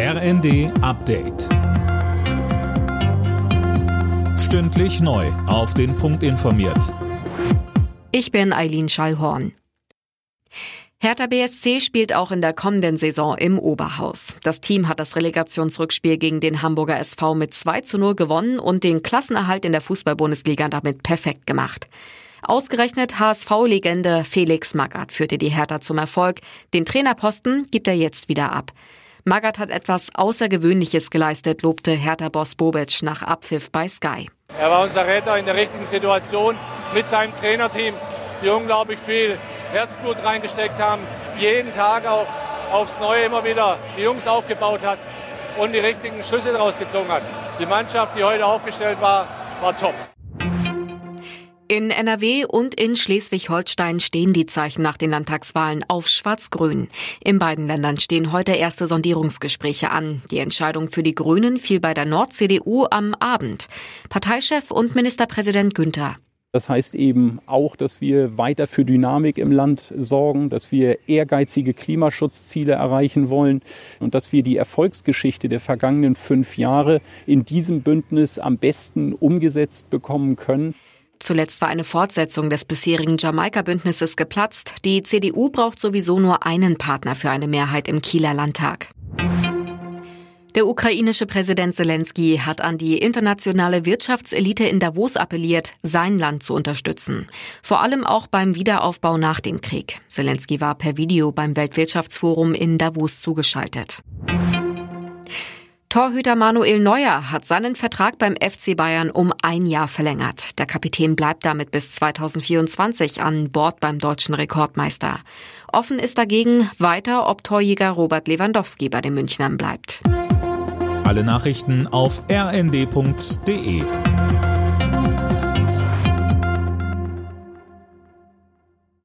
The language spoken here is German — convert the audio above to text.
RND Update. Stündlich neu. Auf den Punkt informiert. Ich bin Eileen Schallhorn. Hertha BSC spielt auch in der kommenden Saison im Oberhaus. Das Team hat das Relegationsrückspiel gegen den Hamburger SV mit 2 zu 0 gewonnen und den Klassenerhalt in der Fußball-Bundesliga damit perfekt gemacht. Ausgerechnet HSV-Legende Felix Magath führte die Hertha zum Erfolg. Den Trainerposten gibt er jetzt wieder ab. Magath hat etwas Außergewöhnliches geleistet, lobte Hertha-Boss Bobic nach Abpfiff bei Sky. Er war unser Retter in der richtigen Situation mit seinem Trainerteam, die unglaublich viel Herzblut reingesteckt haben, jeden Tag auch aufs Neue immer wieder die Jungs aufgebaut hat und die richtigen Schlüsse daraus gezogen hat. Die Mannschaft, die heute aufgestellt war, war top. In NRW und in Schleswig-Holstein stehen die Zeichen nach den Landtagswahlen auf Schwarz-Grün. In beiden Ländern stehen heute erste Sondierungsgespräche an. Die Entscheidung für die Grünen fiel bei der Nord-CDU am Abend. Parteichef und Ministerpräsident Günther. Das heißt eben auch, dass wir weiter für Dynamik im Land sorgen, dass wir ehrgeizige Klimaschutzziele erreichen wollen und dass wir die Erfolgsgeschichte der vergangenen fünf Jahre in diesem Bündnis am besten umgesetzt bekommen können. Zuletzt war eine Fortsetzung des bisherigen Jamaika-Bündnisses geplatzt. Die CDU braucht sowieso nur einen Partner für eine Mehrheit im Kieler Landtag. Der ukrainische Präsident Zelensky hat an die internationale Wirtschaftselite in Davos appelliert, sein Land zu unterstützen. Vor allem auch beim Wiederaufbau nach dem Krieg. Zelensky war per Video beim Weltwirtschaftsforum in Davos zugeschaltet. Torhüter Manuel Neuer hat seinen Vertrag beim FC Bayern um ein Jahr verlängert. Der Kapitän bleibt damit bis 2024 an Bord beim deutschen Rekordmeister. Offen ist dagegen weiter, ob Torjäger Robert Lewandowski bei den Münchnern bleibt. Alle Nachrichten auf rnd.de